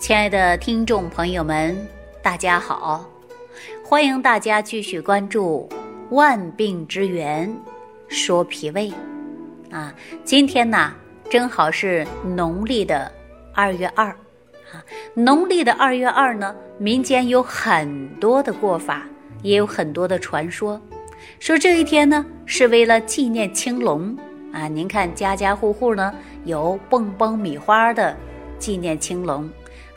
亲爱的听众朋友们，大家好！欢迎大家继续关注《万病之源说脾胃》啊。今天呢，正好是农历的二月二啊。农历的二月二呢，民间有很多的过法，也有很多的传说，说这一天呢是为了纪念青龙啊。您看，家家户户呢有蹦蹦米花的纪念青龙。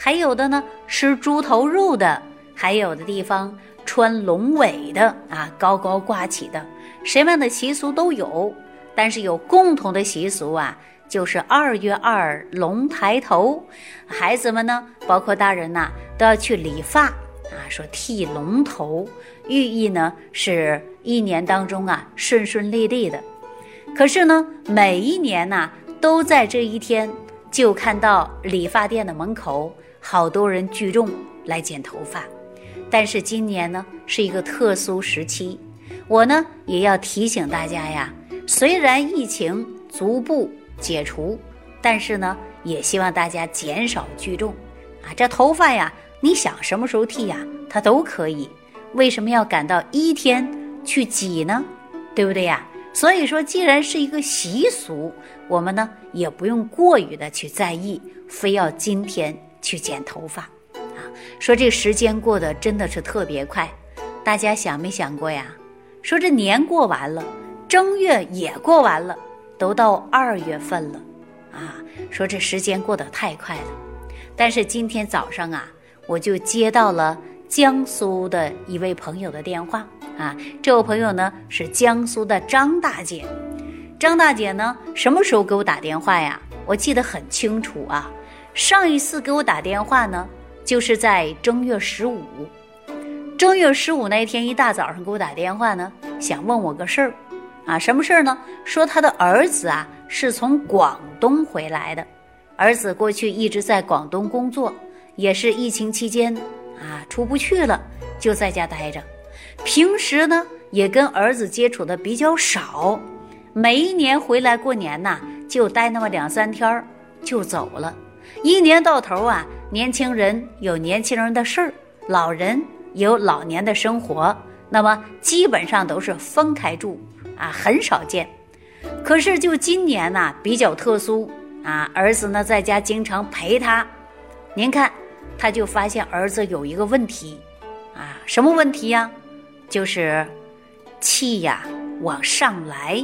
还有的呢，吃猪头肉的；还有的地方穿龙尾的啊，高高挂起的，什么样的习俗都有。但是有共同的习俗啊，就是二月二龙抬头，孩子们呢，包括大人呐，都要去理发啊，说剃龙头，寓意呢是一年当中啊顺顺利利的。可是呢，每一年呐，都在这一天就看到理发店的门口。好多人聚众来剪头发，但是今年呢是一个特殊时期，我呢也要提醒大家呀。虽然疫情逐步解除，但是呢也希望大家减少聚众啊。这头发呀，你想什么时候剃呀，它都可以。为什么要赶到一天去挤呢？对不对呀？所以说，既然是一个习俗，我们呢也不用过于的去在意，非要今天。去剪头发，啊，说这时间过得真的是特别快，大家想没想过呀？说这年过完了，正月也过完了，都到二月份了，啊，说这时间过得太快了。但是今天早上啊，我就接到了江苏的一位朋友的电话，啊，这位朋友呢是江苏的张大姐，张大姐呢什么时候给我打电话呀？我记得很清楚啊。上一次给我打电话呢，就是在正月十五。正月十五那天一大早上给我打电话呢，想问我个事儿，啊，什么事儿呢？说他的儿子啊是从广东回来的，儿子过去一直在广东工作，也是疫情期间啊出不去了，就在家待着。平时呢也跟儿子接触的比较少，每一年回来过年呐，就待那么两三天儿就走了。一年到头啊，年轻人有年轻人的事儿，老人有老年的生活，那么基本上都是分开住啊，很少见。可是就今年呢，比较特殊啊，儿子呢在家经常陪他，您看，他就发现儿子有一个问题啊，什么问题呀？就是气呀往上来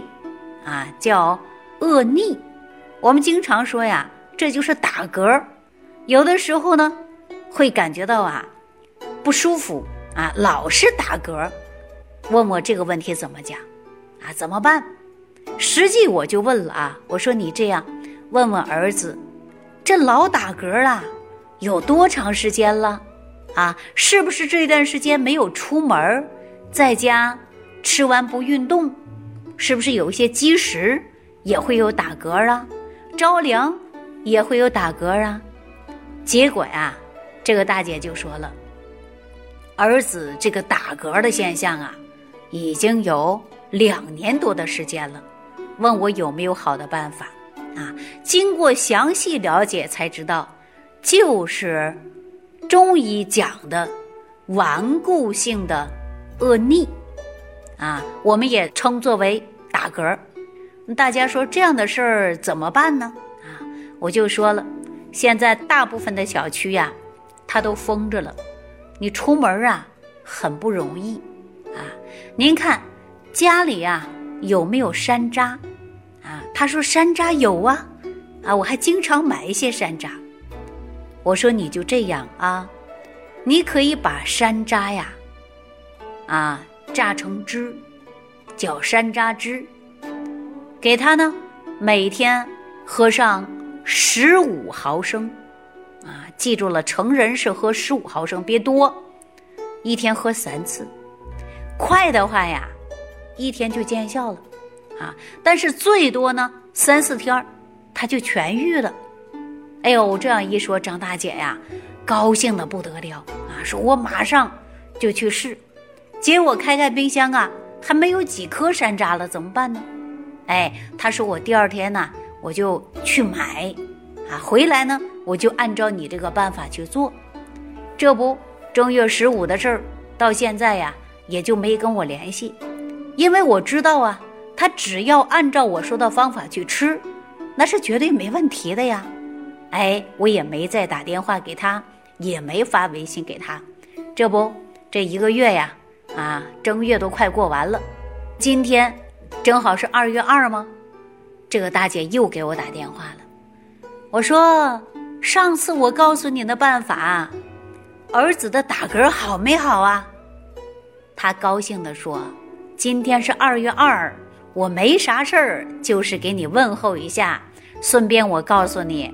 啊，叫恶逆。我们经常说呀。这就是打嗝，有的时候呢，会感觉到啊不舒服啊，老是打嗝。问我这个问题怎么讲啊？怎么办？实际我就问了啊，我说你这样问问儿子，这老打嗝啊，有多长时间了？啊，是不是这段时间没有出门，在家吃完不运动？是不是有一些积食也会有打嗝啊？着凉？也会有打嗝啊，结果呀，这个大姐就说了，儿子这个打嗝的现象啊，已经有两年多的时间了，问我有没有好的办法啊？经过详细了解才知道，就是中医讲的顽固性的恶逆啊，我们也称作为打嗝。大家说这样的事儿怎么办呢？我就说了，现在大部分的小区呀，它都封着了，你出门啊很不容易啊。您看家里呀有没有山楂啊？他说山楂有啊，啊我还经常买一些山楂。我说你就这样啊，你可以把山楂呀啊榨成汁，叫山楂汁，给他呢每天喝上。十五毫升，啊，记住了，成人是喝十五毫升，别多，一天喝三次。快的话呀，一天就见效了，啊，但是最多呢三四天儿，他就痊愈了。哎呦，这样一说，张大姐呀，高兴的不得了啊，说我马上就去试。结果开开冰箱啊，还没有几颗山楂了，怎么办呢？哎，他说我第二天呢。我就去买，啊，回来呢我就按照你这个办法去做。这不，正月十五的事儿到现在呀，也就没跟我联系，因为我知道啊，他只要按照我说的方法去吃，那是绝对没问题的呀。哎，我也没再打电话给他，也没发微信给他。这不，这一个月呀，啊，正月都快过完了，今天正好是二月二吗？这个大姐又给我打电话了。我说，上次我告诉你的办法，儿子的打嗝好没好啊？她高兴地说：“今天是二月二，我没啥事儿，就是给你问候一下，顺便我告诉你。”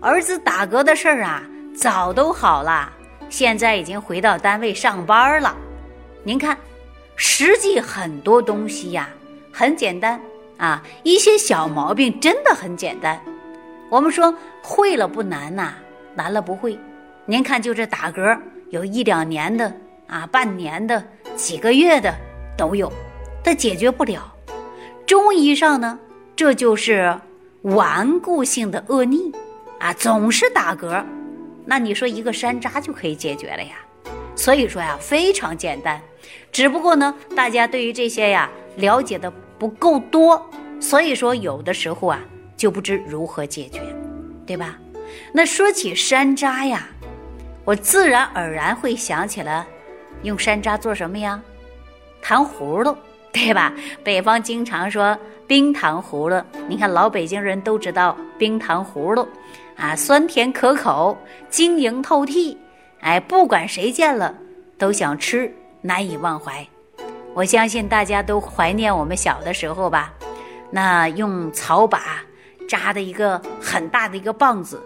儿子打嗝的事儿啊，早都好了，现在已经回到单位上班了。您看，实际很多东西呀，很简单啊，一些小毛病真的很简单。我们说会了不难呐，难了不会。您看，就这打嗝，有一两年的啊，半年的，几个月的都有，它解决不了。中医上呢，这就是顽固性的恶逆。啊，总是打嗝，那你说一个山楂就可以解决了呀？所以说呀，非常简单，只不过呢，大家对于这些呀了解的不够多，所以说有的时候啊就不知如何解决，对吧？那说起山楂呀，我自然而然会想起了用山楂做什么呀？糖葫芦，对吧？北方经常说冰糖葫芦，你看老北京人都知道冰糖葫芦。啊，酸甜可口，晶莹透剔，哎，不管谁见了都想吃，难以忘怀。我相信大家都怀念我们小的时候吧？那用草把扎的一个很大的一个棒子，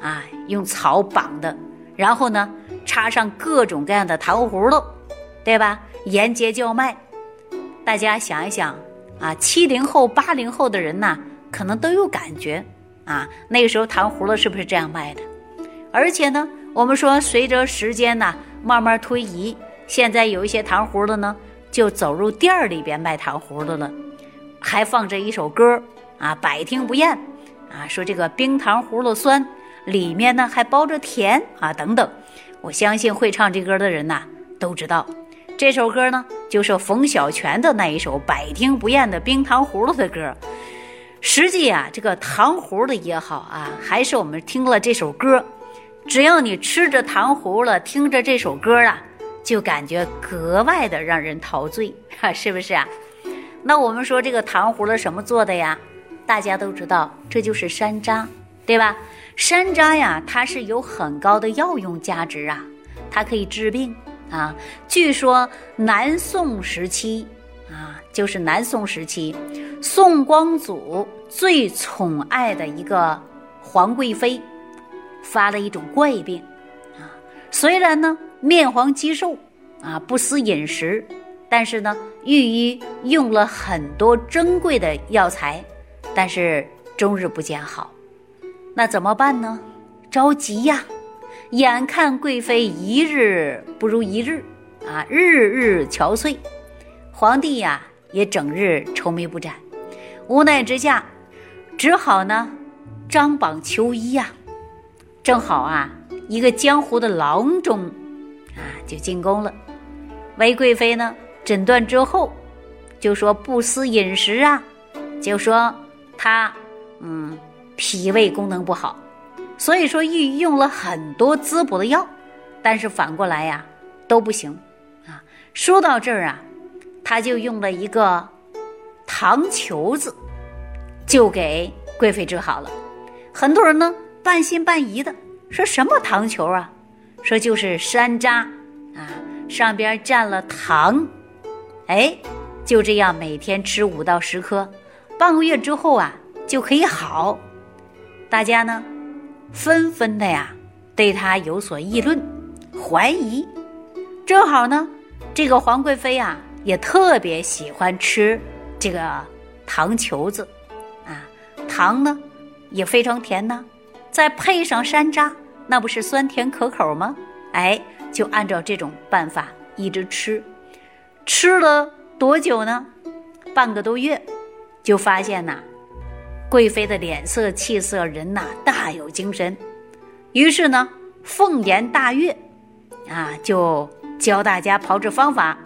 啊，用草绑的，然后呢，插上各种各样的糖葫芦，对吧？沿街叫卖。大家想一想啊，七零后、八零后的人呐，可能都有感觉。啊，那个时候糖葫芦是不是这样卖的？而且呢，我们说随着时间呢慢慢推移，现在有一些糖葫芦呢就走入店儿里边卖糖葫芦了，还放着一首歌啊，百听不厌啊，说这个冰糖葫芦酸，里面呢还包着甜啊等等。我相信会唱这歌的人呐都知道，这首歌呢就是冯小泉的那一首百听不厌的冰糖葫芦的歌。实际啊，这个糖葫芦也好啊，还是我们听了这首歌，只要你吃着糖葫芦，听着这首歌啊，就感觉格外的让人陶醉，哈，是不是啊？那我们说这个糖葫芦什么做的呀？大家都知道，这就是山楂，对吧？山楂呀，它是有很高的药用价值啊，它可以治病啊。据说南宋时期啊，就是南宋时期。宋光祖最宠爱的一个皇贵妃，发了一种怪病，啊，虽然呢面黄肌瘦，啊不思饮食，但是呢御医用了很多珍贵的药材，但是终日不见好，那怎么办呢？着急呀！眼看贵妃一日不如一日，啊日日憔悴，皇帝呀也整日愁眉不展。无奈之下，只好呢张榜求医呀。正好啊，一个江湖的郎中啊就进宫了，韦贵妃呢诊断之后，就说不思饮食啊，就说她嗯脾胃功能不好，所以说御用了很多滋补的药，但是反过来呀都不行啊。说到这儿啊，他就用了一个。糖球子就给贵妃治好了，很多人呢半信半疑的说什么糖球啊？说就是山楂啊，上边蘸了糖，哎，就这样每天吃五到十颗，半个月之后啊就可以好。大家呢纷纷的呀对他有所议论、怀疑。正好呢，这个皇贵妃啊也特别喜欢吃。这个糖球子，啊，糖呢也非常甜呢，再配上山楂，那不是酸甜可口吗？哎，就按照这种办法一直吃，吃了多久呢？半个多月，就发现呐，贵妃的脸色气色，人呐大有精神。于是呢，凤颜大悦，啊，就教大家炮制方法。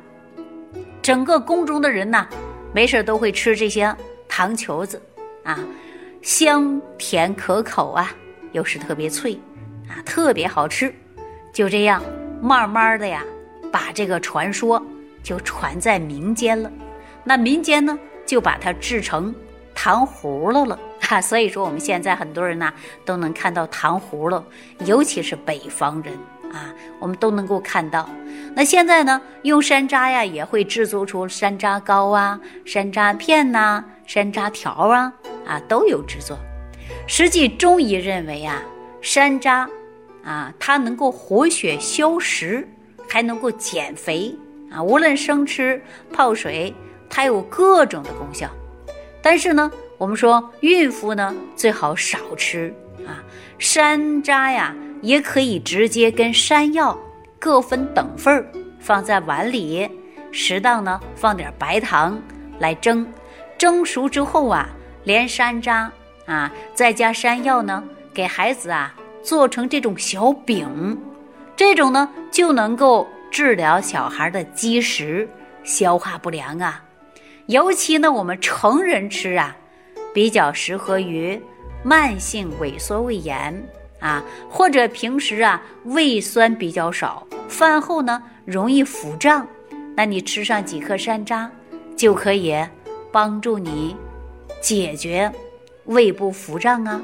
整个宫中的人呐，没事都会吃这些糖球子，啊，香甜可口啊，又是特别脆，啊，特别好吃。就这样，慢慢的呀，把这个传说就传在民间了。那民间呢，就把它制成糖葫芦了哈。所以说，我们现在很多人呢都能看到糖葫芦，尤其是北方人啊，我们都能够看到。那现在呢，用山楂呀，也会制作出山楂糕啊、山楂片呐、山楂条啊，啊都有制作。实际中医认为啊，山楂啊，它能够活血消食，还能够减肥啊，无论生吃、泡水。它有各种的功效，但是呢，我们说孕妇呢最好少吃啊。山楂呀，也可以直接跟山药各分等份儿，放在碗里，适当呢放点白糖来蒸，蒸熟之后啊，连山楂啊，再加山药呢，给孩子啊做成这种小饼，这种呢就能够治疗小孩的积食、消化不良啊。尤其呢，我们成人吃啊，比较适合于慢性萎缩胃炎啊，或者平时啊胃酸比较少，饭后呢容易腹胀，那你吃上几颗山楂，就可以帮助你解决胃部腹胀啊。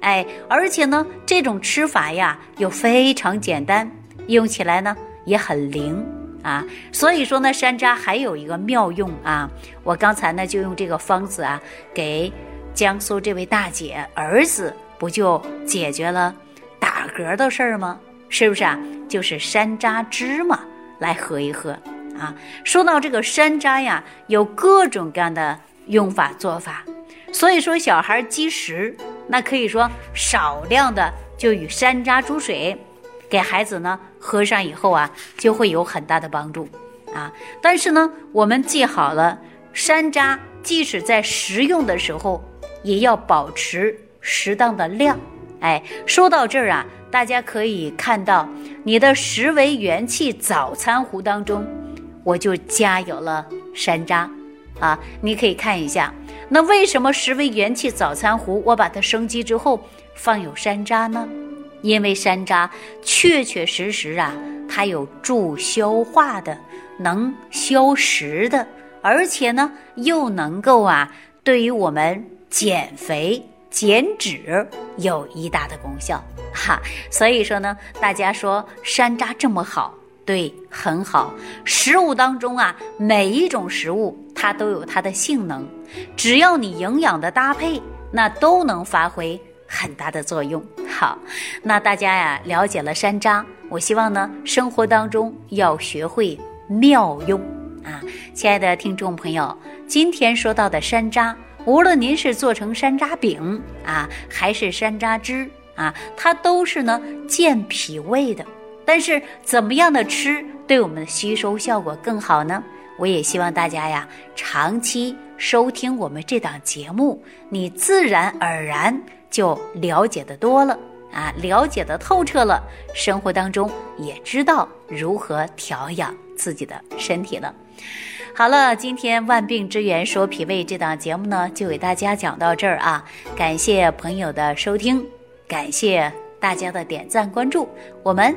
哎，而且呢，这种吃法呀又非常简单，用起来呢也很灵。啊，所以说呢，山楂还有一个妙用啊。我刚才呢就用这个方子啊，给江苏这位大姐儿子不就解决了打嗝的事儿吗？是不是啊？就是山楂汁嘛，来喝一喝啊。说到这个山楂呀，有各种各样的用法做法。所以说小孩积食，那可以说少量的就与山楂煮水。给孩子呢喝上以后啊，就会有很大的帮助啊。但是呢，我们记好了，山楂即使在食用的时候，也要保持适当的量。哎，说到这儿啊，大家可以看到你的十维元气早餐壶当中，我就加有了山楂啊。你可以看一下，那为什么十维元气早餐壶我把它升级之后放有山楂呢？因为山楂确确实实啊，它有助消化的，能消食的，而且呢又能够啊，对于我们减肥减脂有一大的功效哈。所以说呢，大家说山楂这么好，对，很好。食物当中啊，每一种食物它都有它的性能，只要你营养的搭配，那都能发挥。很大的作用。好，那大家呀了解了山楂，我希望呢生活当中要学会妙用啊。亲爱的听众朋友，今天说到的山楂，无论您是做成山楂饼啊，还是山楂汁啊，它都是呢健脾胃的。但是怎么样的吃对我们的吸收效果更好呢？我也希望大家呀长期收听我们这档节目，你自然而然。就了解的多了啊，了解的透彻了，生活当中也知道如何调养自己的身体了。好了，今天万病之源说脾胃这档节目呢，就给大家讲到这儿啊。感谢朋友的收听，感谢大家的点赞关注，我们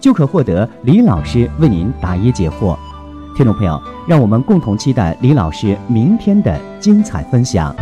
就可获得李老师为您答疑解惑。听众朋友，让我们共同期待李老师明天的精彩分享。